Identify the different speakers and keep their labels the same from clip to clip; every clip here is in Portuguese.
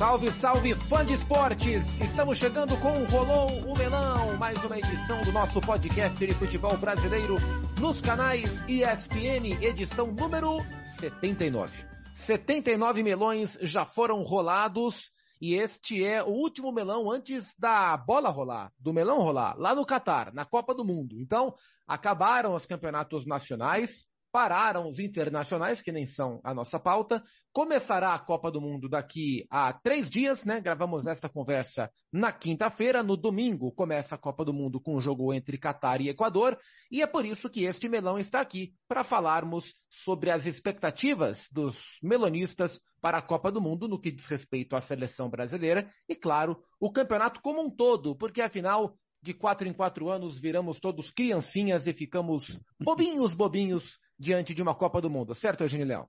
Speaker 1: Salve, salve, fã de esportes! Estamos chegando com o Rolou o Melão, mais uma edição do nosso podcast de futebol brasileiro nos canais ESPN, edição número 79. 79 melões já foram rolados e este é o último melão antes da bola rolar, do melão rolar, lá no Catar, na Copa do Mundo. Então, acabaram os campeonatos nacionais, pararam os internacionais, que nem são a nossa pauta. Começará a Copa do Mundo daqui a três dias, né? Gravamos esta conversa na quinta-feira. No domingo começa a Copa do Mundo com o um jogo entre Catar e Equador. E é por isso que este melão está aqui para falarmos sobre as expectativas dos melonistas para a Copa do Mundo no que diz respeito à seleção brasileira e, claro, o campeonato como um todo, porque afinal de quatro em quatro anos viramos todos criancinhas e ficamos bobinhos, bobinhos diante de uma Copa do Mundo, certo, Eugênio Leão?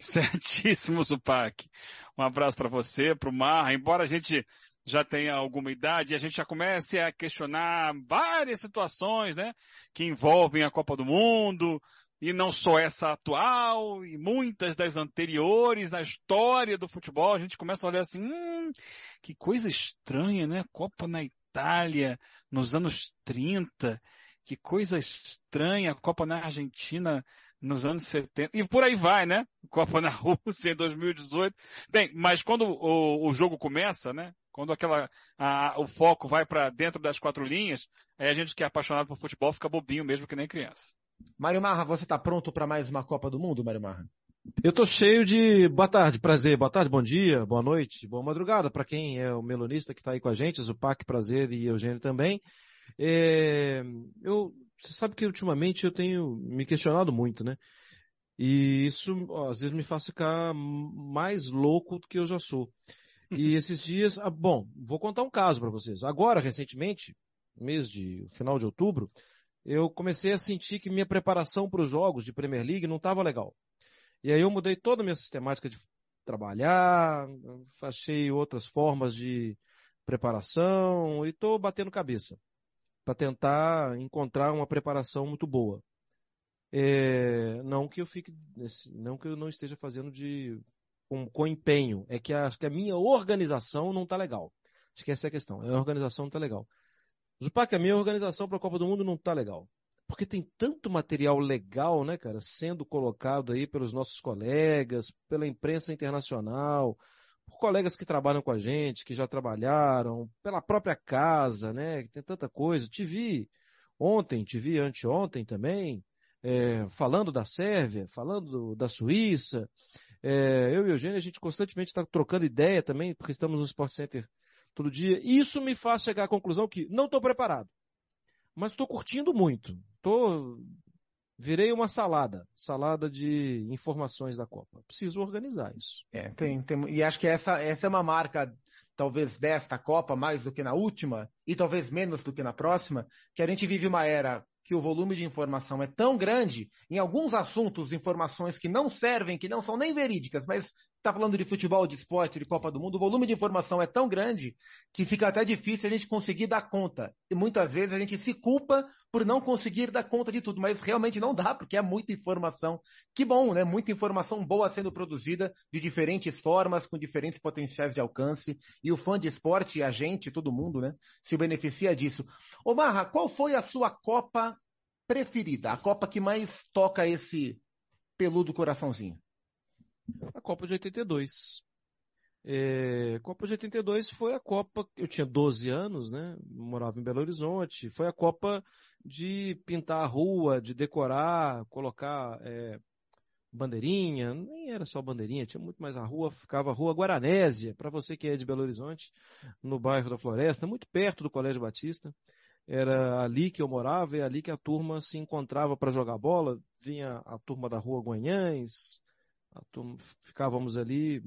Speaker 2: Certíssimo, Zupac. Um abraço para você, para o Marra. Embora a gente já tenha alguma idade, a gente já comece a questionar várias situações, né, que envolvem a Copa do Mundo, e não só essa atual, e muitas das anteriores na história do futebol, a gente começa a olhar assim, hum, que coisa estranha, né? Copa na Itália, nos anos 30, que coisa estranha, a Copa na Argentina nos anos 70, e por aí vai, né? Copa na Rússia em 2018. Bem, mas quando o, o jogo começa, né? Quando aquela, a, o foco vai para dentro das quatro linhas, aí a gente que é apaixonado por futebol fica bobinho mesmo que nem criança.
Speaker 1: Mário Marra, você está pronto para mais uma Copa do Mundo, Mário Marra?
Speaker 3: Eu tô cheio de boa tarde, prazer, boa tarde, bom dia, boa noite, boa madrugada para quem é o melonista que está aí com a gente, Zupac, prazer e Eugênio também. É, eu, você sabe que ultimamente eu tenho me questionado muito, né? E isso ó, às vezes me faz ficar mais louco do que eu já sou. E esses dias, ah, bom, vou contar um caso para vocês. Agora, recentemente, mês de final de outubro, eu comecei a sentir que minha preparação para os jogos de Premier League não estava legal. E aí eu mudei toda a minha sistemática de trabalhar, achei outras formas de preparação e estou batendo cabeça para tentar encontrar uma preparação muito boa. É, não que eu fique, não que eu não esteja fazendo de com, com empenho, é que acho que a minha organização não está legal. Acho que essa é a questão. A organização não está legal. Zupac, a minha organização para a Copa do Mundo não está legal. Porque tem tanto material legal, né, cara, sendo colocado aí pelos nossos colegas, pela imprensa internacional, por colegas que trabalham com a gente, que já trabalharam, pela própria casa, né? Tem tanta coisa. Te vi ontem, te vi anteontem também, é, falando da Sérvia, falando da Suíça. É, eu e o Eugênio, a gente constantemente está trocando ideia também, porque estamos no Sport Center todo dia. Isso me faz chegar à conclusão que não estou preparado. Mas estou curtindo muito. Estou virei uma salada, salada de informações da Copa. Preciso organizar isso.
Speaker 1: É, tem, tem, e acho que essa, essa é uma marca, talvez desta Copa, mais do que na última, e talvez menos do que na próxima, que a gente vive uma era que o volume de informação é tão grande, em alguns assuntos, informações que não servem, que não são nem verídicas, mas está falando de futebol, de esporte, de Copa do Mundo, o volume de informação é tão grande que fica até difícil a gente conseguir dar conta. E muitas vezes a gente se culpa por não conseguir dar conta de tudo, mas realmente não dá, porque é muita informação. Que bom, né? Muita informação boa sendo produzida de diferentes formas, com diferentes potenciais de alcance. E o fã de esporte, a gente, todo mundo, né? Se beneficia disso. Ô Marra, qual foi a sua Copa preferida? A Copa que mais toca esse peludo coraçãozinho?
Speaker 3: A Copa de 82. É, Copa de 82 foi a Copa, eu tinha 12 anos, né? Morava em Belo Horizonte. Foi a Copa de pintar a rua, de decorar, colocar é, bandeirinha. Nem era só bandeirinha, tinha muito mais a rua. Ficava a Rua Guaranésia, para você que é de Belo Horizonte, no bairro da Floresta, muito perto do Colégio Batista. Era ali que eu morava e ali que a turma se encontrava para jogar bola. Vinha a turma da Rua Guanhães, ficávamos ali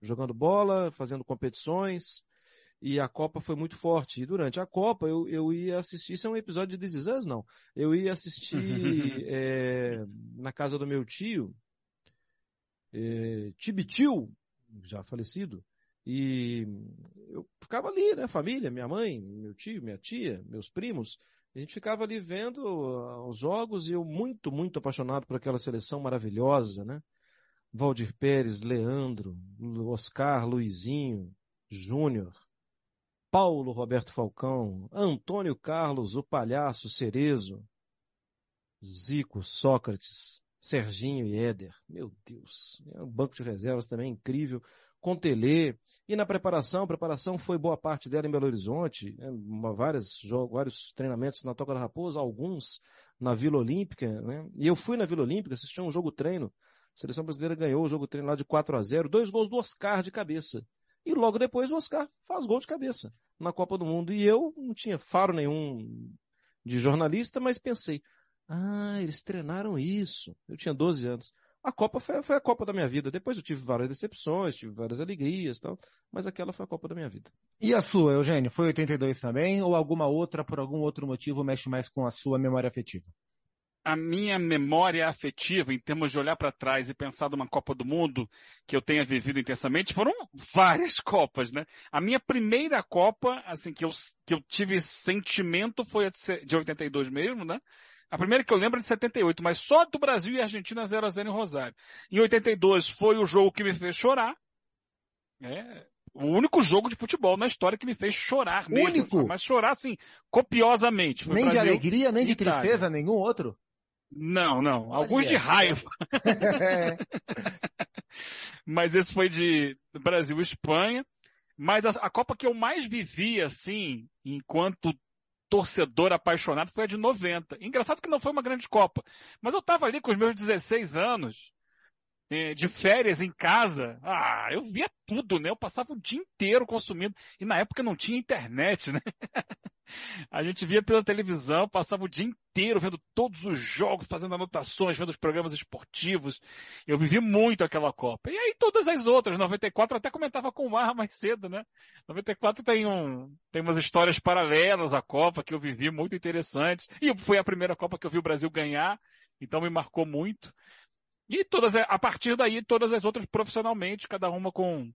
Speaker 3: jogando bola, fazendo competições, e a Copa foi muito forte. E durante a Copa eu, eu ia assistir, isso é um episódio de This Is não, eu ia assistir é, na casa do meu tio, é, Tibitil, já falecido, e eu ficava ali, né, família, minha mãe, meu tio, minha tia, meus primos, a gente ficava ali vendo os jogos e eu muito, muito apaixonado por aquela seleção maravilhosa, né? Valdir Pérez, Leandro, Oscar, Luizinho, Júnior, Paulo Roberto Falcão, Antônio Carlos, o Palhaço Cerezo, Zico, Sócrates, Serginho e Éder. Meu Deus. É um banco de reservas também incrível. Contelê. E na preparação, a preparação foi boa parte dela em Belo Horizonte, né? jogos, vários treinamentos na Toca da Raposa, alguns na Vila Olímpica, né? E eu fui na Vila Olímpica, assisti um jogo treino. A seleção brasileira ganhou o jogo treino lá de 4 a 0 dois gols do Oscar de cabeça. E logo depois o Oscar faz gol de cabeça na Copa do Mundo. E eu não tinha faro nenhum de jornalista, mas pensei, ah, eles treinaram isso. Eu tinha 12 anos. A Copa foi, foi, a Copa da minha vida. Depois eu tive várias decepções, tive várias alegrias tal, mas aquela foi a Copa da minha vida.
Speaker 1: E a sua, Eugênio? Foi 82 também? Ou alguma outra, por algum outro motivo, mexe mais com a sua memória afetiva?
Speaker 2: A minha memória afetiva, em termos de olhar para trás e pensar numa Copa do Mundo que eu tenha vivido intensamente, foram várias Copas, né? A minha primeira Copa, assim, que eu, que eu tive sentimento foi a de 82 mesmo, né? A primeira que eu lembro é de 78, mas só do Brasil e Argentina 0 a 0 em Rosário. Em 82 foi o jogo que me fez chorar. É, o único jogo de futebol na história que me fez chorar mesmo.
Speaker 1: Único?
Speaker 2: Mas chorar assim, copiosamente.
Speaker 1: Foi nem Brasil, de alegria, nem de tristeza, nenhum outro?
Speaker 2: Não, não. Alguns de raiva. Mas esse foi de Brasil e Espanha. Mas a, a, Copa que eu mais vivi, assim, enquanto torcedor apaixonado, foi a de 90. Engraçado que não foi uma grande Copa. Mas eu tava ali com os meus 16 anos, eh, de férias em casa. Ah, eu via tudo, né? Eu passava o dia inteiro consumindo. E na época não tinha internet, né? A gente via pela televisão, passava o dia inteiro vendo todos os jogos, fazendo anotações, vendo os programas esportivos. Eu vivi muito aquela Copa. E aí todas as outras, 94 até comentava com o Marra mais cedo, né? 94 tem um, tem umas histórias paralelas à Copa que eu vivi muito interessantes. E foi a primeira Copa que eu vi o Brasil ganhar, então me marcou muito. E todas, a partir daí, todas as outras profissionalmente, cada uma com,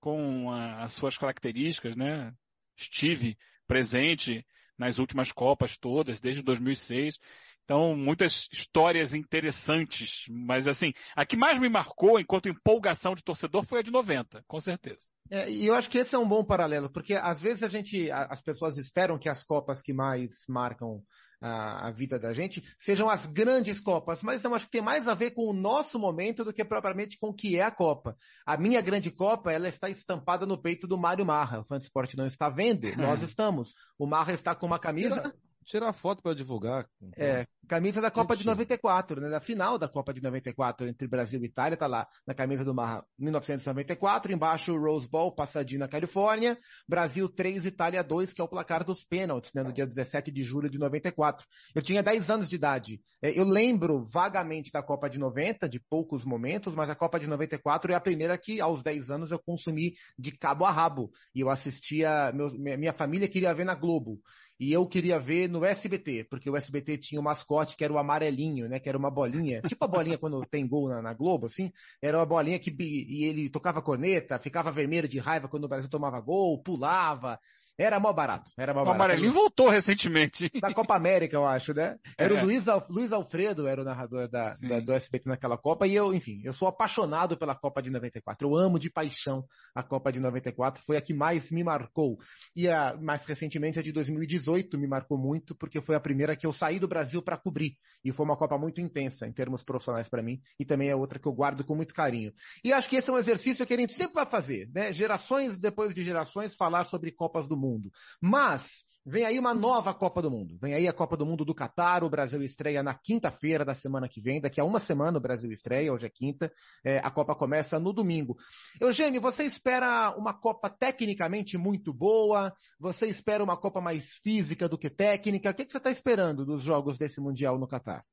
Speaker 2: com a, as suas características, né? Estive presente nas últimas Copas todas, desde 2006. Então, muitas histórias interessantes, mas assim, a que mais me marcou enquanto empolgação de torcedor foi a de 90, com certeza.
Speaker 1: É, e eu acho que esse é um bom paralelo, porque às vezes a gente, as pessoas esperam que as Copas que mais marcam a, a, vida da gente, sejam as grandes Copas, mas eu acho que tem mais a ver com o nosso momento do que propriamente com o que é a Copa. A minha grande Copa, ela está estampada no peito do Mário Marra. O Fã Esporte não está vendo, nós estamos. O Marra está com uma camisa
Speaker 3: tirar foto para divulgar.
Speaker 1: É, camisa da Copa de 94, né? Da final da Copa de 94 entre Brasil e Itália, tá lá na camisa do Marra 1994, embaixo Rose Bowl, Pasadena, Califórnia, Brasil 3, Itália 2, que é o placar dos pênaltis, né? No dia 17 de julho de 94. Eu tinha 10 anos de idade. É, eu lembro vagamente da Copa de 90, de poucos momentos, mas a Copa de 94 é a primeira que aos 10 anos eu consumi de cabo a rabo. E eu assistia, meu, minha família queria ver na Globo e eu queria ver no SBT, porque o SBT tinha um mascote que era o amarelinho, né? Que era uma bolinha, tipo a bolinha quando tem gol na, na Globo, assim, era uma bolinha que e ele tocava corneta, ficava vermelho de raiva quando o Brasil tomava gol, pulava, era mó barato. Era mó o barato.
Speaker 2: Amarelinho voltou recentemente.
Speaker 1: Da Copa América, eu acho, né? Era é. o Luiz, Luiz Alfredo, era o narrador da, da, do SBT naquela Copa, e eu, enfim, eu sou apaixonado pela Copa de 94. Eu amo de paixão a Copa de 94, foi a que mais me marcou. E a, mais recentemente, a de 2018 me marcou muito, porque foi a primeira que eu saí do Brasil para cobrir. E foi uma Copa muito intensa, em termos profissionais para mim, e também é outra que eu guardo com muito carinho. E acho que esse é um exercício que a gente sempre vai fazer, né? Gerações depois de gerações falar sobre Copas do Mundo. Mas vem aí uma nova Copa do Mundo. Vem aí a Copa do Mundo do Catar. O Brasil estreia na quinta-feira da semana que vem. Daqui a uma semana o Brasil estreia, hoje é quinta. É, a Copa começa no domingo. Eugênio, você espera uma Copa tecnicamente muito boa? Você espera uma Copa mais física do que técnica? O que, que você está esperando dos jogos desse Mundial no Catar?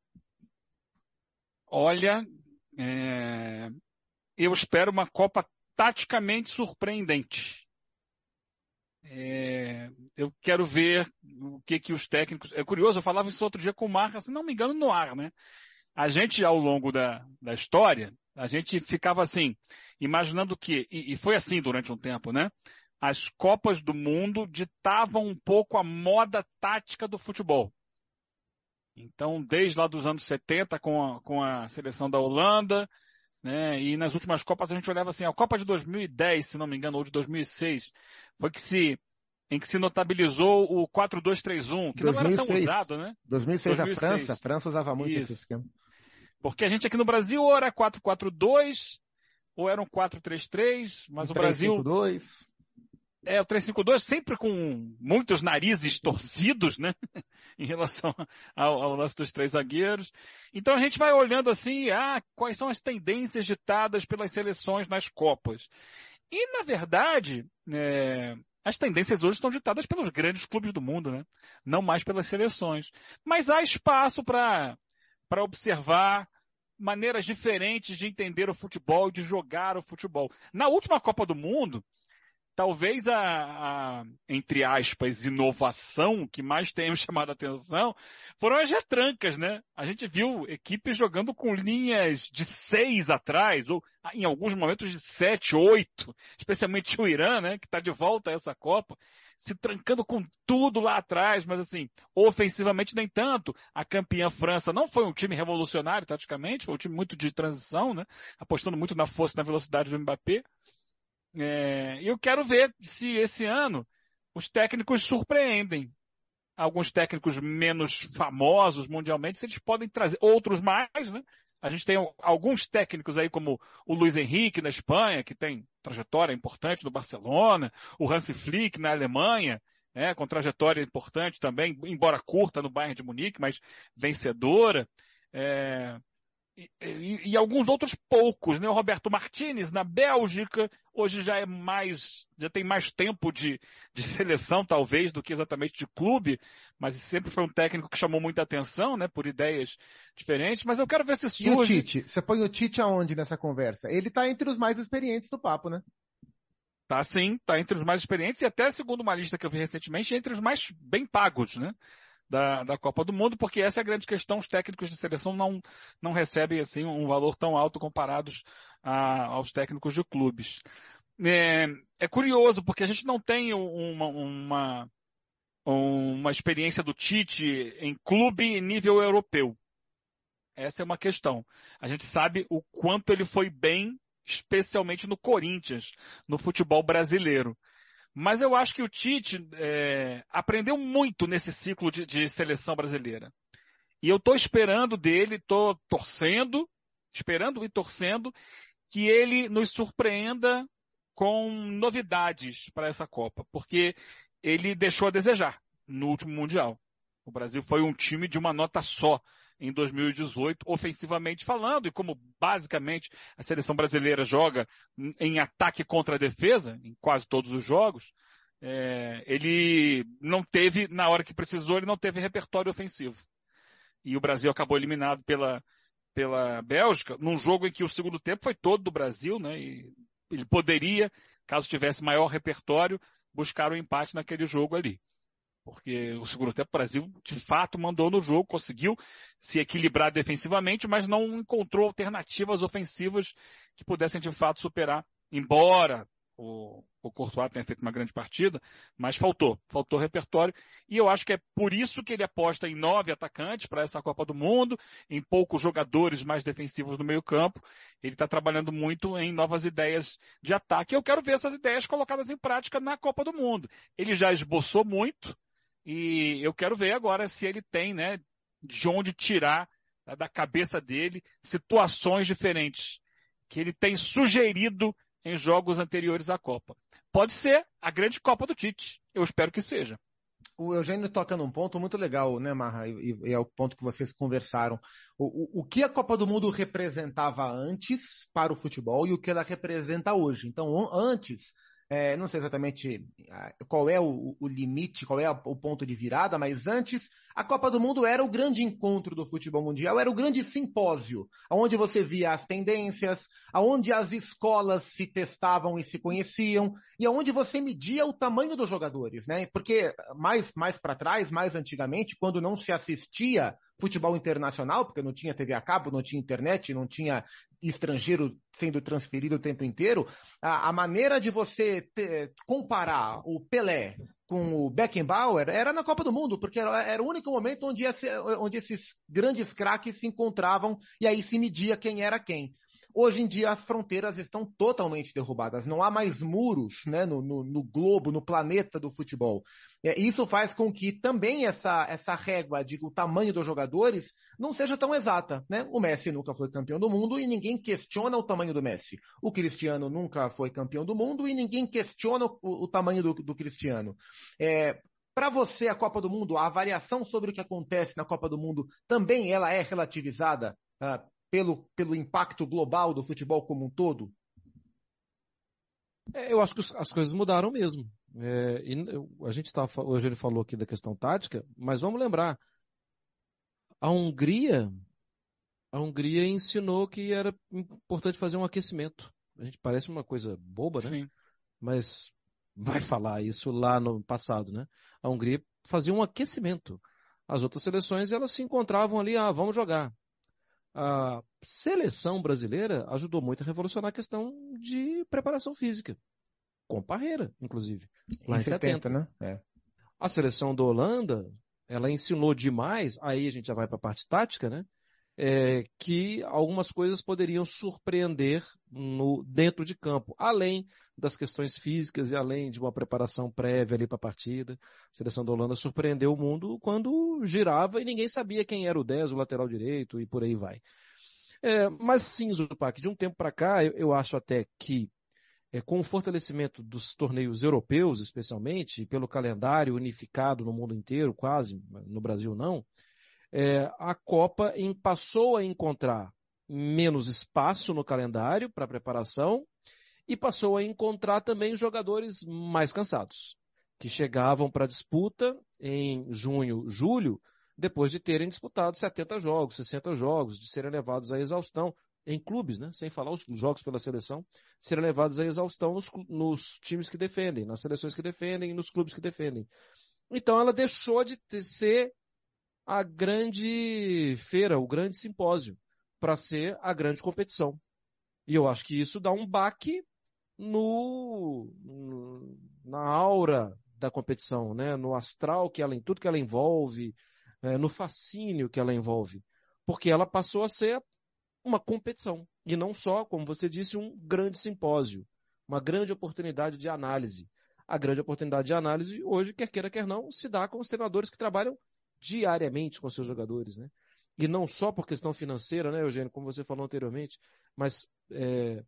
Speaker 2: Olha, é... eu espero uma Copa taticamente surpreendente. É, eu quero ver o que que os técnicos. É curioso, eu falava isso outro dia com o Marcos, se não me engano, no ar, né? A gente, ao longo da, da história, a gente ficava assim, imaginando que, e, e foi assim durante um tempo, né? As Copas do Mundo ditavam um pouco a moda tática do futebol. Então, desde lá dos anos 70, com a, com a seleção da Holanda, né? E nas últimas Copas a gente olhava assim, a Copa de 2010, se não me engano, ou de 2006, foi que se em que se notabilizou o 4-2-3-1, que 2006. não era tão usado, né?
Speaker 1: 2006, 2006. a França, a França usava muito Isso. esse esquema.
Speaker 2: Porque a gente aqui no Brasil ou era 4-4-2, ou era um 4-3-3, mas o, o Brasil...
Speaker 1: 3-5-2.
Speaker 2: É, o 352 sempre com muitos narizes torcidos, né? em relação ao, ao lance dos três zagueiros. Então a gente vai olhando assim, ah, quais são as tendências ditadas pelas seleções nas Copas. E, na verdade, é, as tendências hoje são ditadas pelos grandes clubes do mundo, né? Não mais pelas seleções. Mas há espaço para para observar maneiras diferentes de entender o futebol de jogar o futebol. Na última Copa do Mundo, talvez a, a, entre aspas, inovação que mais tenha chamado a atenção foram as retrancas, né? A gente viu equipes jogando com linhas de seis atrás, ou em alguns momentos de sete, oito, especialmente o Irã, né? Que está de volta a essa Copa, se trancando com tudo lá atrás, mas assim, ofensivamente nem tanto. A campeã França não foi um time revolucionário, taticamente, foi um time muito de transição, né? Apostando muito na força e na velocidade do Mbappé. É, eu quero ver se esse ano os técnicos surpreendem. Alguns técnicos menos famosos mundialmente, se eles podem trazer, outros mais, né? A gente tem alguns técnicos aí, como o Luiz Henrique na Espanha, que tem trajetória importante no Barcelona, o Hansi Flick na Alemanha, né, com trajetória importante também, embora curta no Bayern de Munique, mas vencedora. É, e, e, alguns outros poucos, né? O Roberto Martinez na Bélgica, hoje já é mais, já tem mais tempo de, de seleção talvez do que exatamente de clube, mas sempre foi um técnico que chamou muita atenção, né? Por ideias diferentes, mas eu quero ver se surge...
Speaker 1: E o Tite? Você põe o Tite aonde nessa conversa? Ele tá entre os mais experientes do papo, né?
Speaker 2: Tá sim, tá entre os mais experientes e até segundo uma lista que eu vi recentemente, entre os mais bem pagos, né? Da, da Copa do Mundo, porque essa é a grande questão, os técnicos de seleção não, não recebem assim um valor tão alto comparados a, aos técnicos de clubes. É, é, curioso, porque a gente não tem uma, uma, uma experiência do Tite em clube em nível europeu. Essa é uma questão. A gente sabe o quanto ele foi bem, especialmente no Corinthians, no futebol brasileiro. Mas eu acho que o Tite é, aprendeu muito nesse ciclo de, de seleção brasileira. E eu estou esperando dele, estou torcendo, esperando e torcendo, que ele nos surpreenda com novidades para essa Copa, porque ele deixou a desejar no último Mundial. O Brasil foi um time de uma nota só em 2018, ofensivamente falando, e como basicamente a seleção brasileira joga em ataque contra a defesa, em quase todos os jogos, é, ele não teve, na hora que precisou, ele não teve repertório ofensivo. E o Brasil acabou eliminado pela, pela Bélgica, num jogo em que o segundo tempo foi todo do Brasil, né? E ele poderia, caso tivesse maior repertório, buscar o um empate naquele jogo ali porque o segundo tempo o Brasil de fato mandou no jogo, conseguiu se equilibrar defensivamente, mas não encontrou alternativas ofensivas que pudessem de fato superar, embora o, o Courtois tenha feito uma grande partida, mas faltou, faltou repertório, e eu acho que é por isso que ele aposta em nove atacantes para essa Copa do Mundo, em poucos jogadores mais defensivos no meio campo, ele está trabalhando muito em novas ideias de ataque, eu quero ver essas ideias colocadas em prática na Copa do Mundo. Ele já esboçou muito, e eu quero ver agora se ele tem, né, de onde tirar né, da cabeça dele situações diferentes que ele tem sugerido em jogos anteriores à Copa. Pode ser a grande Copa do Tite. Eu espero que seja.
Speaker 1: O Eugênio toca num ponto muito legal, né, Marra? E, e é o ponto que vocês conversaram. O, o, o, que a Copa do Mundo representava antes para o futebol e o que ela representa hoje. Então, antes, é, não sei exatamente ah, qual é o, o, limite, qual é o ponto de virada, mas antes a Copa do Mundo era o grande encontro do futebol mundial, era o grande simpósio, onde você via as tendências, aonde as escolas se testavam e se conheciam, e aonde você media o tamanho dos jogadores, né? Porque mais, mais para trás, mais antigamente, quando não se assistia futebol internacional, porque não tinha TV a cabo, não tinha internet, não tinha estrangeiro sendo transferido o tempo inteiro, a, a maneira de você comparar o Pelé com o Beckenbauer era na Copa do Mundo, porque era, era o único momento onde, onde esses grandes craques se encontravam e aí se media quem era quem. Hoje em dia as fronteiras estão totalmente derrubadas, não há mais muros né, no, no, no globo, no planeta do futebol. É, isso faz com que também essa, essa régua de o tamanho dos jogadores não seja tão exata. Né? O Messi nunca foi campeão do mundo e ninguém questiona o tamanho do Messi. O Cristiano nunca foi campeão do mundo e ninguém questiona o, o tamanho do, do Cristiano. É, para você, a Copa do Mundo, a avaliação sobre o que acontece na Copa do Mundo, também ela é relativizada uh, pelo, pelo impacto global do futebol como um todo?
Speaker 3: É, eu acho que as coisas mudaram mesmo. É, a gente tá, hoje ele falou aqui da questão tática, mas vamos lembrar, a Hungria, a Hungria ensinou que era importante fazer um aquecimento. A gente parece uma coisa boba, né? Sim. Mas vai falar isso lá no passado, né? A Hungria fazia um aquecimento. As outras seleções, elas se encontravam ali, ah, vamos jogar. A seleção brasileira ajudou muito a revolucionar a questão de preparação física. Com Parreira, inclusive.
Speaker 1: Lá em, em 70, 70, né? É.
Speaker 3: A seleção da Holanda, ela ensinou demais, aí a gente já vai para a parte tática, né? É, que algumas coisas poderiam surpreender no, dentro de campo, além das questões físicas e além de uma preparação prévia ali para a partida. A seleção da Holanda surpreendeu o mundo quando girava e ninguém sabia quem era o 10, o lateral direito e por aí vai. É, mas sim, Zupac, de um tempo para cá, eu, eu, acho até que é, com o fortalecimento dos torneios europeus, especialmente, pelo calendário unificado no mundo inteiro, quase, no Brasil não, é, a Copa em, passou a encontrar menos espaço no calendário para preparação e passou a encontrar também jogadores mais cansados, que chegavam para a disputa em junho, julho, depois de terem disputado 70 jogos, 60 jogos, de serem levados à exaustão em clubes, né? sem falar os jogos pela seleção, serem levados à exaustão nos, nos times que defendem, nas seleções que defendem e nos clubes que defendem. Então ela deixou de ser a grande feira, o grande simpósio, para ser a grande competição. E eu acho que isso dá um baque no, no, na aura da competição, né? no astral que ela, em tudo que ela envolve, é, no fascínio que ela envolve. Porque ela passou a ser uma competição. E não só, como você disse, um grande simpósio. Uma grande oportunidade de análise. A grande oportunidade de análise hoje, quer queira, quer não, se dá com os treinadores que trabalham diariamente com seus jogadores, né? E não só por questão financeira, né, Eugênio, como você falou anteriormente, mas é,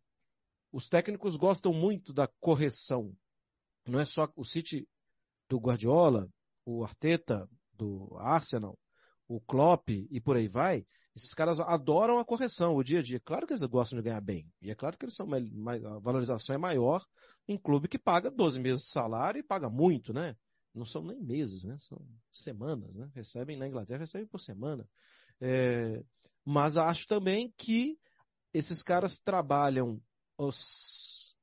Speaker 3: os técnicos gostam muito da correção. Não é só o City do Guardiola, o Arteta do Arsenal, o Klopp e por aí vai. Esses caras adoram a correção, o dia a dia. Claro que eles gostam de ganhar bem. E é claro que eles são a valorização é maior em clube que paga 12 meses de salário e paga muito, né? Não são nem meses, né? São semanas, né? Recebem na Inglaterra, recebem por semana. É, mas acho também que esses caras trabalham os,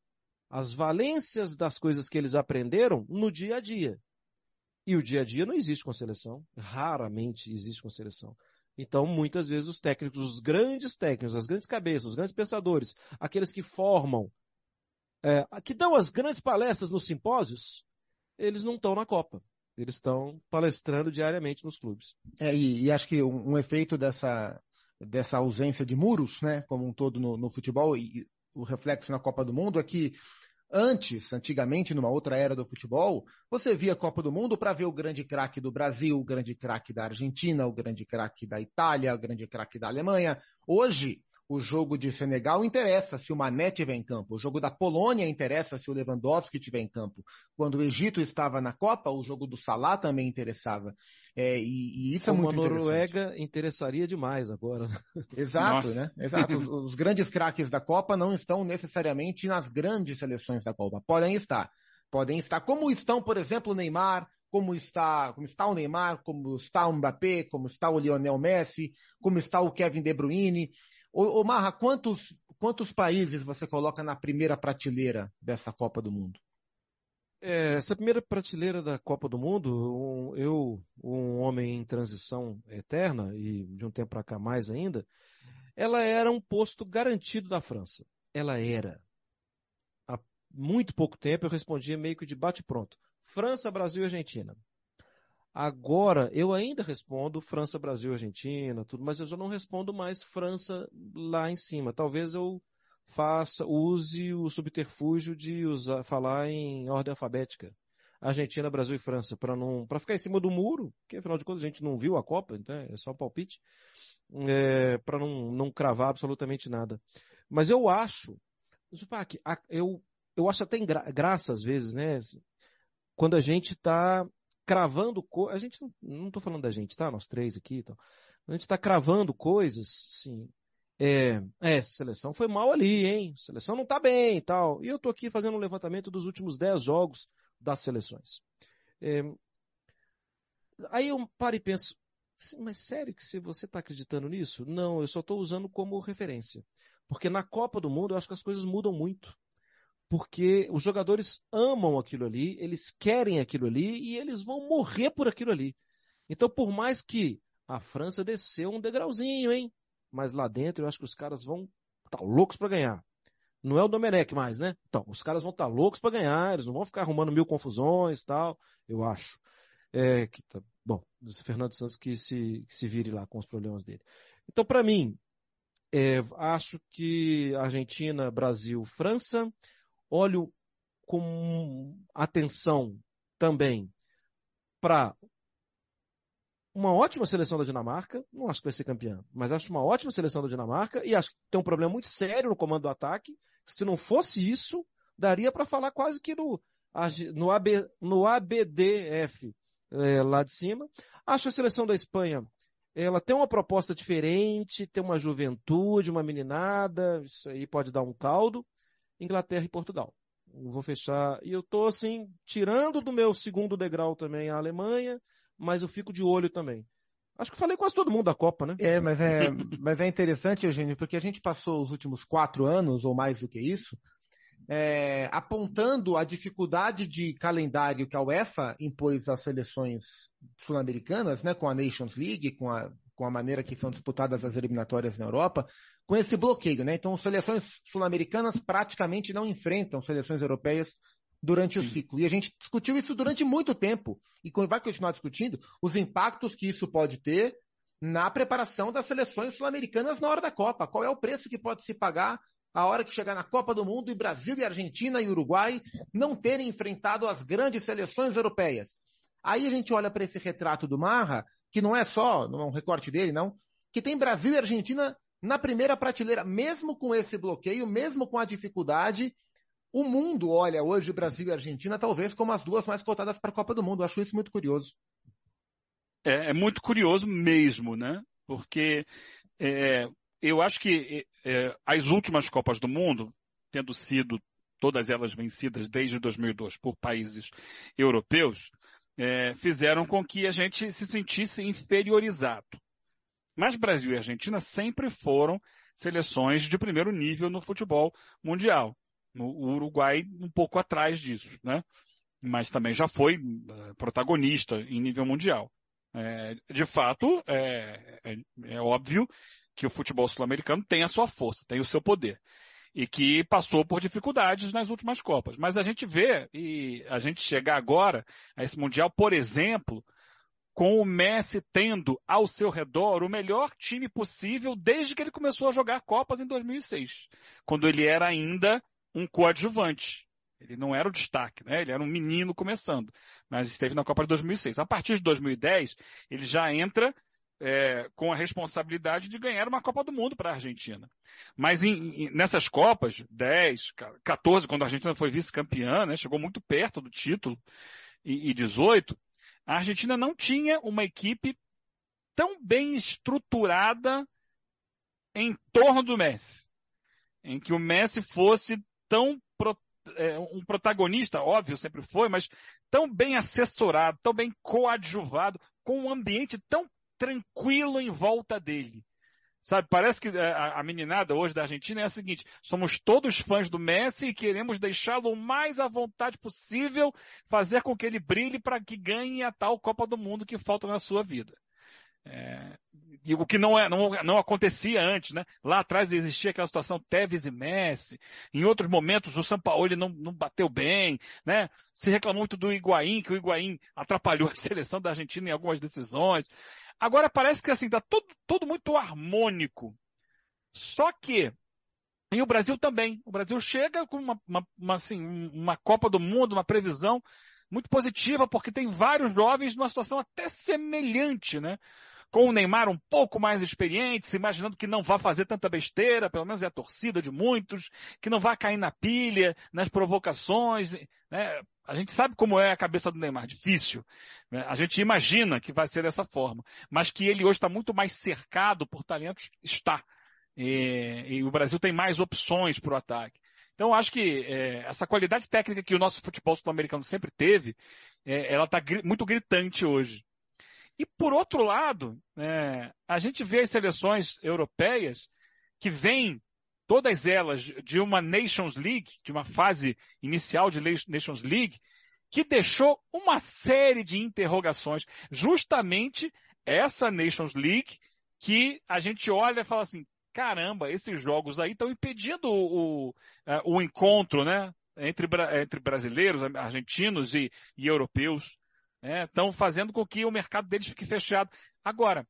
Speaker 3: as valências das coisas que eles aprenderam no dia a dia. E o dia a dia não existe com a seleção. Raramente existe com a seleção. Então, muitas vezes, os técnicos, os grandes técnicos, as grandes cabeças, os grandes pensadores, aqueles que formam, é, que dão as grandes palestras nos simpósios, eles não estão na Copa. Eles estão palestrando diariamente nos clubes.
Speaker 1: É, e, e acho que um, um, efeito dessa, dessa ausência de muros, né, como um todo no, no futebol, e o reflexo na Copa do Mundo é que Antes, antigamente, numa outra era do futebol, você via a Copa do Mundo para ver o grande craque do Brasil, o grande craque da Argentina, o grande craque da Itália, o grande craque da Alemanha. Hoje, o jogo de Senegal interessa se o Mané estiver em campo. O jogo da Polônia interessa se o Lewandowski estiver em campo. Quando o Egito estava na Copa, o jogo do Salah também interessava. É, e, e, isso
Speaker 3: Como
Speaker 1: é muito
Speaker 3: a Noruega interessaria demais agora.
Speaker 1: Exato, Nossa. né? Exato. Os, os grandes craques da Copa não estão necessariamente nas grandes seleções da Copa. Podem estar. Podem estar. Como estão, por exemplo, o Neymar, como está, como está o Neymar, como está o Mbappé, como está o Lionel Messi, como está o Kevin De Bruyne. Ô, ô Marra, quantos, quantos países você coloca na primeira prateleira dessa Copa do Mundo?
Speaker 3: É, essa primeira prateleira da Copa do Mundo, um, eu, um homem em transição eterna, e de um tempo para cá mais ainda, ela era um posto garantido da França. Ela era. Há muito pouco tempo eu respondia meio que de bate-pronto. França, Brasil e Argentina. Agora, eu ainda respondo França, Brasil, Argentina, tudo, mas eu já não respondo mais França lá em cima. Talvez eu faça, use o subterfúgio de usar, falar em ordem alfabética. Argentina, Brasil e França, para não, para ficar em cima do muro, que afinal de contas a gente não viu a Copa, né? é só palpite, é, para não, não cravar absolutamente nada. Mas eu acho, Zupac, eu, eu acho até gra, graça às vezes, né? Quando a gente está cravando, a gente não, tô falando da gente, tá? Nós três aqui e tal. A gente está cravando coisas, sim. É, é, essa seleção foi mal ali, hein? A seleção não tá bem e tal. E eu tô aqui fazendo um levantamento dos últimos 10 jogos das seleções. É, aí eu paro e penso, mas sério que se você está acreditando nisso? Não, eu só estou usando como referência. Porque na Copa do Mundo eu acho que as coisas mudam muito. Porque os jogadores amam aquilo ali, eles querem aquilo ali e eles vão morrer por aquilo ali. Então, por mais que a França desceu um degrauzinho, hein? Mas lá dentro eu acho que os caras vão estar tá loucos para ganhar. Não é o Domenech mais, né? Então, os caras vão estar tá loucos para ganhar, eles não vão ficar arrumando mil confusões tal, eu acho. É, que tá, bom, o Fernando Santos que se, que se vire lá com os problemas dele. Então, para mim, é, acho que Argentina, Brasil, França, olho com atenção também para uma ótima seleção da Dinamarca, não acho que vai ser campeã, mas acho uma ótima seleção da Dinamarca e acho que tem um problema muito sério no comando do ataque. Se não fosse isso, daria para falar quase que no, no, AB, no ABDF é, lá de cima. Acho a seleção da Espanha, ela tem uma proposta diferente, tem uma juventude, uma meninada, isso aí pode dar um caldo. Inglaterra e Portugal. vou fechar. E eu tô assim, tirando do meu segundo degrau também a Alemanha, mas eu fico de olho também. Acho que falei quase todo mundo da Copa, né?
Speaker 1: É, mas é, mas é interessante, Eugênio, porque a gente passou os últimos quatro anos, ou mais do que isso, é, apontando a dificuldade de calendário que a UEFA impôs às seleções sul-americanas, né, com a Nations League, com a, com a maneira que são disputadas as eliminatórias na Europa, com esse bloqueio, né? Então, seleções sul-americanas praticamente não enfrentam seleções europeias durante Sim. o ciclo. E a gente discutiu isso durante muito tempo e vai continuar discutindo os impactos que isso pode ter na preparação das seleções sul-americanas na hora da Copa. Qual é o preço que pode se pagar a hora que chegar na Copa do Mundo e Brasil e Argentina e Uruguai não terem enfrentado as grandes seleções europeias. Aí a gente olha para esse retrato do Marra, que não é só, é um recorte dele, não, que tem Brasil e Argentina na primeira prateleira, mesmo com esse bloqueio, mesmo com a dificuldade, o mundo olha hoje Brasil e Argentina talvez como as duas mais cotadas para a Copa do Mundo. Eu acho isso muito curioso.
Speaker 2: É, é muito curioso mesmo, né? Porque é, eu acho que é, as últimas Copas do Mundo, tendo sido todas elas vencidas desde 2002 por países europeus, é, fizeram com que a gente se sentisse inferiorizado. Mas Brasil e Argentina sempre foram seleções de primeiro nível no futebol mundial. O Uruguai um pouco atrás disso, né? Mas também já foi uh, protagonista em nível mundial. É, de fato, é, é, é óbvio que o futebol sul-americano tem a sua força, tem o seu poder. E que passou por dificuldades nas últimas Copas. Mas a gente vê, e a gente chegar agora a esse Mundial, por exemplo, com o Messi tendo ao seu redor o melhor time possível desde que ele começou a jogar Copas em 2006, quando ele era ainda um coadjuvante. Ele não era o destaque, né? Ele era um menino começando, mas esteve na Copa de 2006. A partir de 2010, ele já entra é, com a responsabilidade de ganhar uma Copa do Mundo para a Argentina. Mas em, em, nessas Copas, 10, 14, quando a Argentina foi vice-campeã, né? Chegou muito perto do título, e, e 18, a Argentina não tinha uma equipe tão bem estruturada em torno do Messi. Em que o Messi fosse tão pro, é, um protagonista, óbvio, sempre foi, mas tão bem assessorado, tão bem coadjuvado, com um ambiente tão tranquilo em volta dele. Sabe, parece que é, a, a meninada hoje da Argentina é a seguinte, somos todos fãs do Messi e queremos deixá-lo o mais à vontade possível, fazer com que ele brilhe para que ganhe a tal Copa do Mundo que falta na sua vida. É, o que não, é, não, não acontecia antes, né? Lá atrás existia aquela situação Tevez e Messi. Em outros momentos o São Paulo não, não bateu bem, né? Se reclamou muito do Higuaín, que o Higuaín atrapalhou a seleção da Argentina em algumas decisões. Agora parece que assim, tá tudo, tudo muito harmônico. Só que E o Brasil também. O Brasil chega com uma, uma, uma, assim, uma Copa do Mundo, uma previsão muito positiva, porque tem vários jovens numa situação até semelhante, né? Com o Neymar um pouco mais experiente, imaginando que não vai fazer tanta besteira, pelo menos é a torcida de muitos, que não vai cair na pilha, nas provocações, né? A gente sabe como é a cabeça do Neymar, difícil. Né? A gente imagina que vai ser dessa forma. Mas que ele hoje está muito mais cercado por talentos, está. E, e o Brasil tem mais opções para o ataque. Então, acho que é, essa qualidade técnica que o nosso futebol sul-americano sempre teve, é, ela está gr muito gritante hoje. E por outro lado, é, a gente vê as seleções europeias que vêm, todas elas, de uma Nations League, de uma fase inicial de Nations League, que deixou uma série de interrogações. Justamente essa Nations League que a gente olha e fala assim, caramba, esses jogos aí estão impedindo o, o, é, o, encontro, né? Entre, entre brasileiros, argentinos e, e europeus. Estão né? fazendo com que o mercado deles fique fechado. Agora,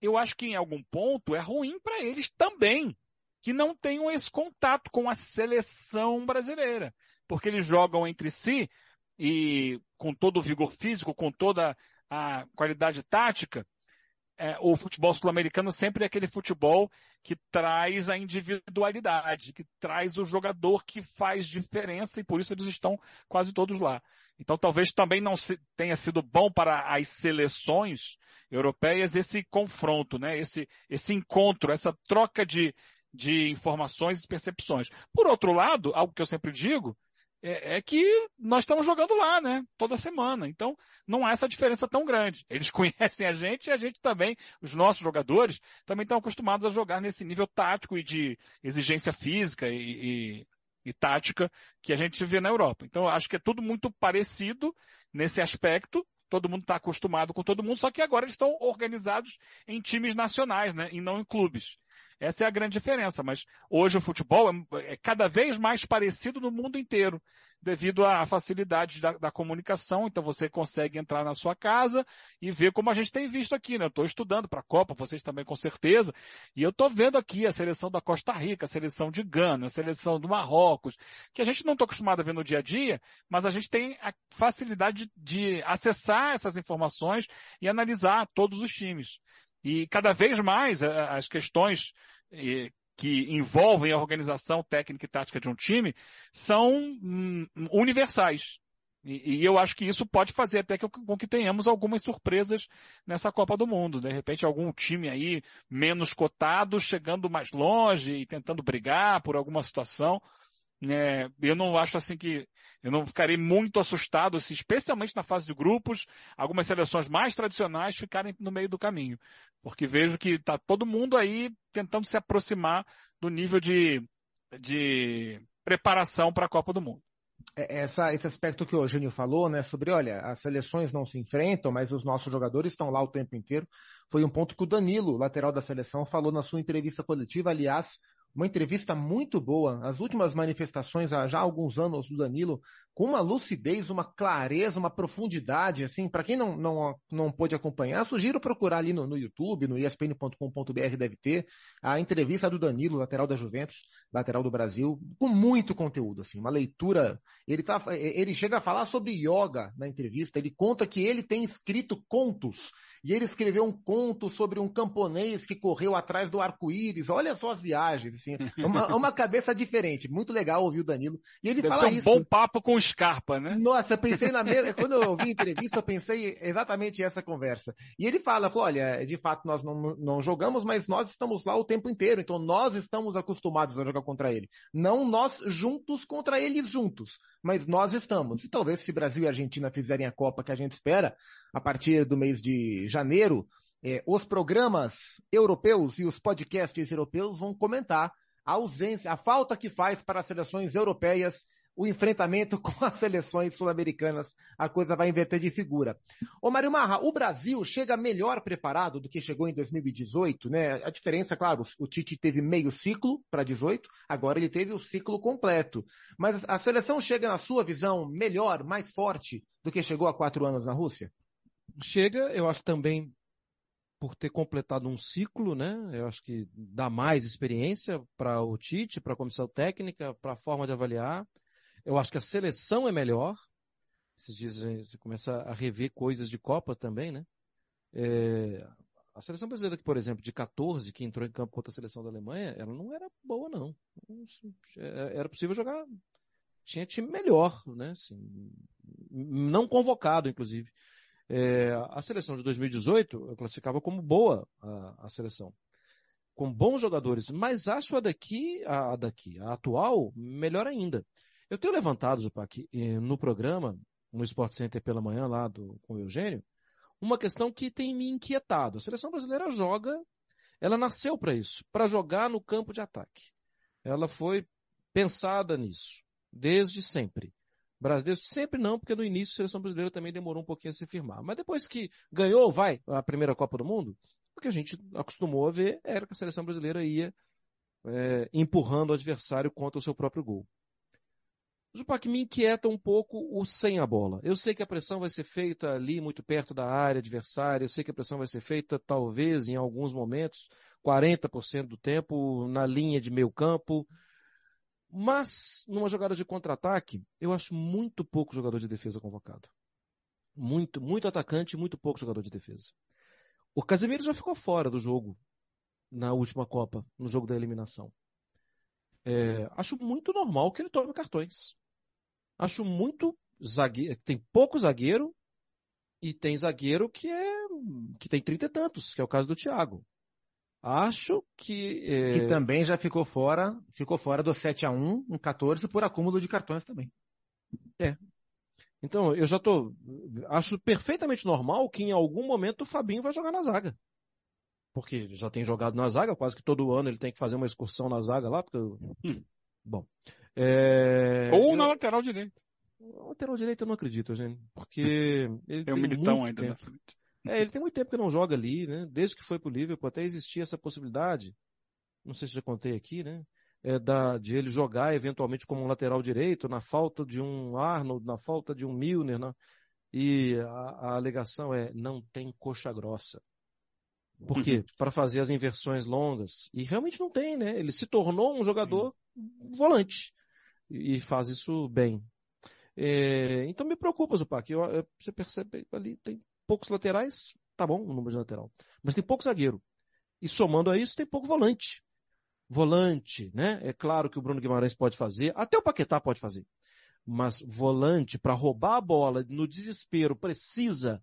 Speaker 2: eu acho que em algum ponto é ruim para eles também que não tenham esse contato com a seleção brasileira. Porque eles jogam entre si e com todo o vigor físico, com toda a qualidade tática, é, o futebol sul-americano sempre é aquele futebol que traz a individualidade, que traz o jogador que faz diferença e por isso eles estão quase todos lá. Então talvez também não tenha sido bom para as seleções europeias esse confronto, né? esse, esse encontro, essa troca de, de informações e percepções. Por outro lado, algo que eu sempre digo, é, é, que nós estamos jogando lá, né? Toda semana. Então, não há essa diferença tão grande. Eles conhecem a gente e a gente também, os nossos jogadores, também estão acostumados a jogar nesse nível tático e de exigência física e, e, e tática que a gente vê na Europa. Então, acho que é tudo muito parecido nesse aspecto. Todo mundo está acostumado com todo mundo, só que agora eles estão organizados em times nacionais, né? E não em clubes. Essa é a grande diferença, mas hoje o futebol é, é cada vez mais parecido no mundo inteiro, devido à facilidade da, da, comunicação. Então você consegue entrar na sua casa e ver como a gente tem visto aqui, né? Eu estou estudando para a Copa, vocês também com certeza, e eu estou vendo aqui a seleção da Costa Rica, a seleção de Gana, a seleção do Marrocos, que a gente não está acostumado a ver no dia a dia, mas a gente tem a facilidade de, de acessar essas informações e analisar todos os times. E cada vez mais as questões que envolvem a organização técnica e tática de um time são hum, universais. E, eu acho que isso pode fazer até que, com que tenhamos algumas surpresas nessa Copa do Mundo. De repente, algum time aí menos cotado chegando mais longe e tentando brigar por alguma situação. É, eu não acho assim que eu não ficarei muito assustado se, especialmente na fase de grupos, algumas seleções mais tradicionais ficarem no meio do caminho. Porque vejo que está todo mundo aí tentando se aproximar do nível de, de preparação para a Copa do Mundo.
Speaker 1: É, essa, esse aspecto que o Eugênio falou, né, sobre, olha, as seleções não se enfrentam, mas os nossos jogadores estão lá o tempo inteiro, foi um ponto que o Danilo, lateral da seleção, falou na sua entrevista coletiva, aliás, uma entrevista muito boa. As últimas manifestações há já alguns anos do Danilo, com uma lucidez, uma clareza, uma profundidade, assim, para quem não, não, não pôde acompanhar, sugiro procurar ali no, no YouTube, no espn.com.br deve ter, a entrevista do Danilo, lateral da Juventus, lateral do Brasil, com muito conteúdo, assim, uma leitura. Ele, tá, ele chega a falar sobre yoga na entrevista, ele conta que ele tem escrito contos e ele escreveu um conto sobre um camponês que correu atrás do arco-íris. Olha só as viagens, assim, uma, é uma cabeça diferente. Muito legal ouvir o Danilo. E ele Deve
Speaker 2: fala
Speaker 1: ser
Speaker 2: um isso. bom papo com o Scarpa, né?
Speaker 1: Nossa, eu pensei na mesma, quando eu ouvi a entrevista, eu pensei exatamente essa conversa. E ele fala, falou, olha, de fato nós não, não jogamos, mas nós estamos lá o tempo inteiro, então nós estamos acostumados a jogar contra ele. Não nós juntos contra eles juntos, mas nós estamos. E talvez se Brasil e Argentina fizerem a Copa que a gente espera, a partir do mês de janeiro, eh, os programas europeus e os podcasts europeus vão comentar a ausência, a falta que faz para as seleções europeias o enfrentamento com as seleções sul-americanas, a coisa vai inverter de figura. Ô Mário Marra, o Brasil chega melhor preparado do que chegou em 2018, né? A diferença, claro, o Tite teve meio ciclo para 18, agora ele teve o ciclo completo. Mas a seleção chega, na sua visão, melhor, mais forte do que chegou há quatro anos na Rússia?
Speaker 3: chega, eu acho também por ter completado um ciclo, né? Eu acho que dá mais experiência para o Tite, para a comissão técnica, para a forma de avaliar. Eu acho que a seleção é melhor. Esses dias começa a rever coisas de Copa também, né? É, a seleção brasileira, que, por exemplo, de 14, que entrou em campo contra a seleção da Alemanha, ela não era boa, não. É, era possível jogar. Tinha time melhor, né? Assim, não convocado, inclusive. É, a seleção de 2018 eu classificava como boa a, a, seleção. Com bons jogadores, mas acho a daqui, a, daqui, a atual, melhor ainda. Eu tenho levantado, Zupac, no programa, no Sport Center pela manhã, lá do, com o Eugênio, uma questão que tem me inquietado. A seleção brasileira joga, ela nasceu para isso, para jogar no campo de ataque. Ela foi pensada nisso, desde sempre. Brasil sempre não, porque no início a seleção brasileira também demorou um pouquinho a se firmar. Mas depois que ganhou, vai, a primeira Copa do Mundo, o que a gente acostumou a ver era que a seleção brasileira ia é, empurrando o adversário contra o seu próprio gol. Zupac, me inquieta um pouco o sem a bola. Eu sei que a pressão vai ser feita ali muito perto da área adversária, eu sei que a pressão vai ser feita talvez em alguns momentos, 40% do tempo na linha de meio campo, mas, numa jogada de contra-ataque, eu acho muito pouco jogador de defesa convocado. Muito, muito atacante e muito pouco jogador de defesa. O Casemiro já ficou fora do jogo na última Copa, no jogo da eliminação. É, acho muito normal que ele tome cartões. Acho muito zagueiro, tem pouco zagueiro e tem zagueiro que é que tem trinta e tantos, que é o caso do Thiago. Acho que.
Speaker 1: É... Que também já ficou fora, ficou fora do 7 a 1 um 14 por acúmulo de cartões também.
Speaker 3: É. Então, eu já tô. Acho perfeitamente normal que em algum momento o Fabinho vai jogar na zaga. Porque já tem jogado na zaga, quase que todo ano ele tem que fazer uma excursão na zaga lá, porque. Hum. Bom. É...
Speaker 2: Ou na lateral direita.
Speaker 3: Lateral direita eu não acredito, gente. Porque.
Speaker 2: Ele tem um militão ainda tempo. na frente.
Speaker 3: É, ele tem muito tempo que não joga ali, né? Desde que foi pro Liverpool, até existia essa possibilidade. Não sei se já contei aqui, né? É da, de ele jogar eventualmente como um lateral direito, na falta de um Arnold, na falta de um Milner, né? e a, a alegação é não tem coxa grossa. Por quê? Uhum. Para fazer as inversões longas. E realmente não tem, né? Ele se tornou um jogador Sim. volante. E faz isso bem. É, então me preocupa, Zupac. Eu, eu, você percebe ali, tem poucos laterais, tá bom o número de lateral. Mas tem pouco zagueiro. E somando a isso, tem pouco volante. Volante, né? É claro que o Bruno Guimarães pode fazer, até o Paquetá pode fazer. Mas volante, para roubar a bola, no desespero, precisa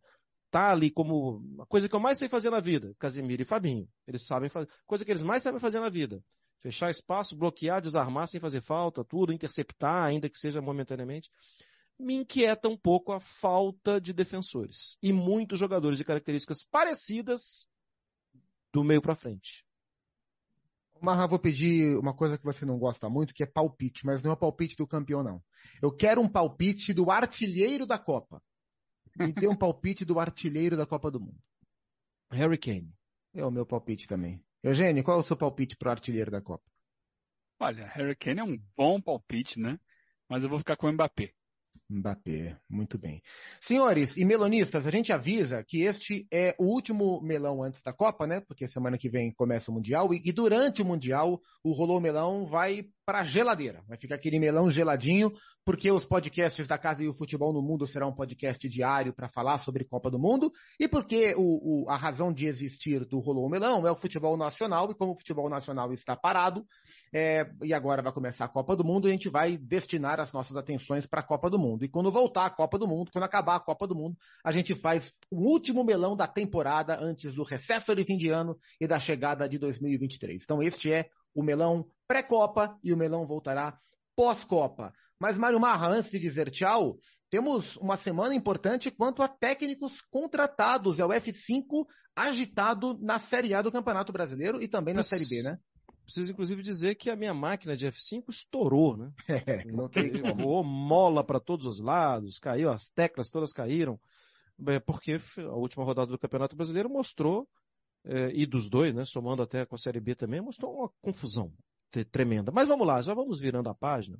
Speaker 3: tá ali como a coisa que eu mais sei fazer na vida, Casemiro e Fabinho. Eles sabem fazer, coisa que eles mais sabem fazer na vida. Fechar espaço, bloquear, desarmar sem fazer falta, tudo, interceptar, ainda que seja momentaneamente me inquieta um pouco a falta de defensores e muitos jogadores de características parecidas do meio para frente.
Speaker 1: Marra, vou pedir uma coisa que você não gosta muito, que é palpite, mas não é palpite do campeão, não. Eu quero um palpite do artilheiro da Copa. E tem um palpite do artilheiro da Copa do Mundo.
Speaker 3: Harry Kane.
Speaker 1: É o meu palpite também. Eugênio, qual é o seu palpite pro artilheiro da Copa?
Speaker 2: Olha, Harry Kane é um bom palpite, né? Mas eu vou ficar com o Mbappé.
Speaker 1: Mbappé, muito bem. Senhores e melonistas, a gente avisa que este é o último melão antes da Copa, né? Porque semana que vem começa o Mundial e, e durante o Mundial o Rolou Melão vai para geladeira. Vai ficar aquele melão geladinho, porque os podcasts da Casa e o Futebol no Mundo serão um podcast diário para falar sobre Copa do Mundo, e porque o, o, a razão de existir do Rolou Melão é o futebol nacional, e como o futebol nacional está parado, é, e agora vai começar a Copa do Mundo, a gente vai destinar as nossas atenções para a Copa do Mundo. E quando voltar a Copa do Mundo, quando acabar a Copa do Mundo, a gente faz o último melão da temporada antes do recesso de fim de ano e da chegada de 2023. Então este é o melão pré-Copa e o melão voltará pós-Copa. Mas Mário Marra, antes de dizer tchau, temos uma semana importante quanto a técnicos contratados. É o F5 agitado na Série A do Campeonato Brasileiro e também na Série B, né?
Speaker 3: Preciso inclusive dizer que a minha máquina de F5 estourou, né? É, não tem Voou mola para todos os lados, caiu, as teclas todas caíram, é, porque a última rodada do Campeonato Brasileiro mostrou e dos dois, né, somando até com a Série B também, mostrou uma confusão tremenda. Mas vamos lá, já vamos virando a página.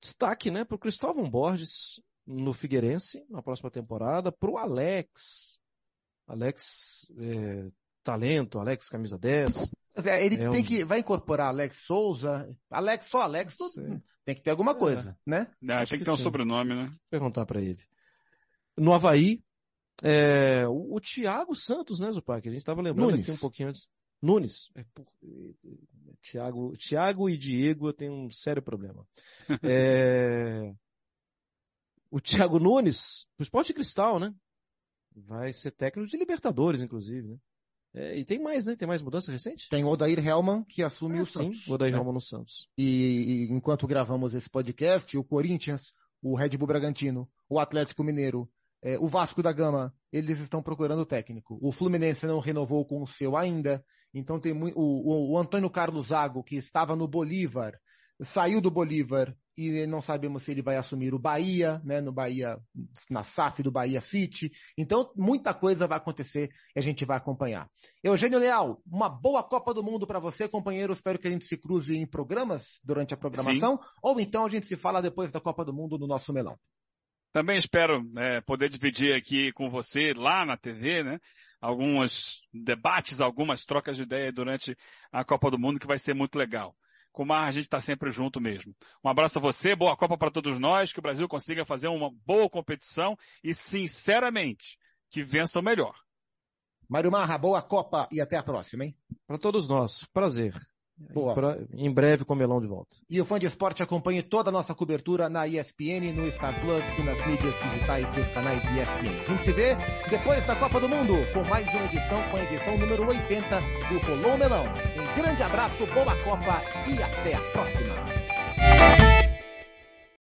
Speaker 3: Destaque, né, para o Cristóvão Borges no Figueirense, na próxima temporada, para o Alex. Alex é, talento, Alex camisa 10.
Speaker 1: Mas é, ele é tem um... que, vai incorporar Alex Souza, Alex, só Alex, tudo, tem que ter alguma coisa, é. né?
Speaker 2: Não, tem que, que ter um sobrenome, né? Vou
Speaker 3: perguntar para ele. No Havaí, é, o, o Thiago Santos, né, Zupac? A gente estava lembrando Nunes. aqui um pouquinho antes. Nunes. É, por... Thiago, Thiago e Diego tem um sério problema. É... o Thiago Nunes, o Esporte Cristal, né? Vai ser técnico de Libertadores, inclusive, né? É, e tem mais, né? Tem mais mudança recente?
Speaker 1: Tem o Odair Helman, que assume
Speaker 3: ah,
Speaker 1: o Santos.
Speaker 3: Sim, o Odair né? Helman no Santos.
Speaker 1: E, e, enquanto gravamos esse podcast, o Corinthians, o Red Bull Bragantino, o Atlético Mineiro, é, o Vasco da Gama, eles estão procurando técnico. O Fluminense não renovou com o seu ainda. Então tem o, o, o Antônio Carlos Zago, que estava no Bolívar, saiu do Bolívar e não sabemos se ele vai assumir o Bahia, né, no Bahia, na SAF do Bahia City. Então, muita coisa vai acontecer e a gente vai acompanhar. Eugênio Leal, uma boa Copa do Mundo para você, companheiro. Espero que a gente se cruze em programas durante a programação, Sim. ou então a gente se fala depois da Copa do Mundo no nosso melão.
Speaker 2: Também espero é, poder dividir aqui com você lá na TV, né? Alguns debates, algumas trocas de ideia durante a Copa do Mundo que vai ser muito legal. Kumar, a gente está sempre junto mesmo. Um abraço a você, boa Copa para todos nós, que o Brasil consiga fazer uma boa competição e, sinceramente, que vença o melhor.
Speaker 1: Mário Marra, boa Copa e até a próxima, hein?
Speaker 3: Para todos nós, prazer. Boa. Pra, em breve com o Melão de volta.
Speaker 1: E o fã de esporte acompanhe toda a nossa cobertura na ESPN, no Star Plus e nas mídias digitais dos canais ESPN. A gente se vê depois da Copa do Mundo, com mais uma edição, com a edição número 80 do Rolou Melão. Um grande abraço, boa Copa e até a próxima.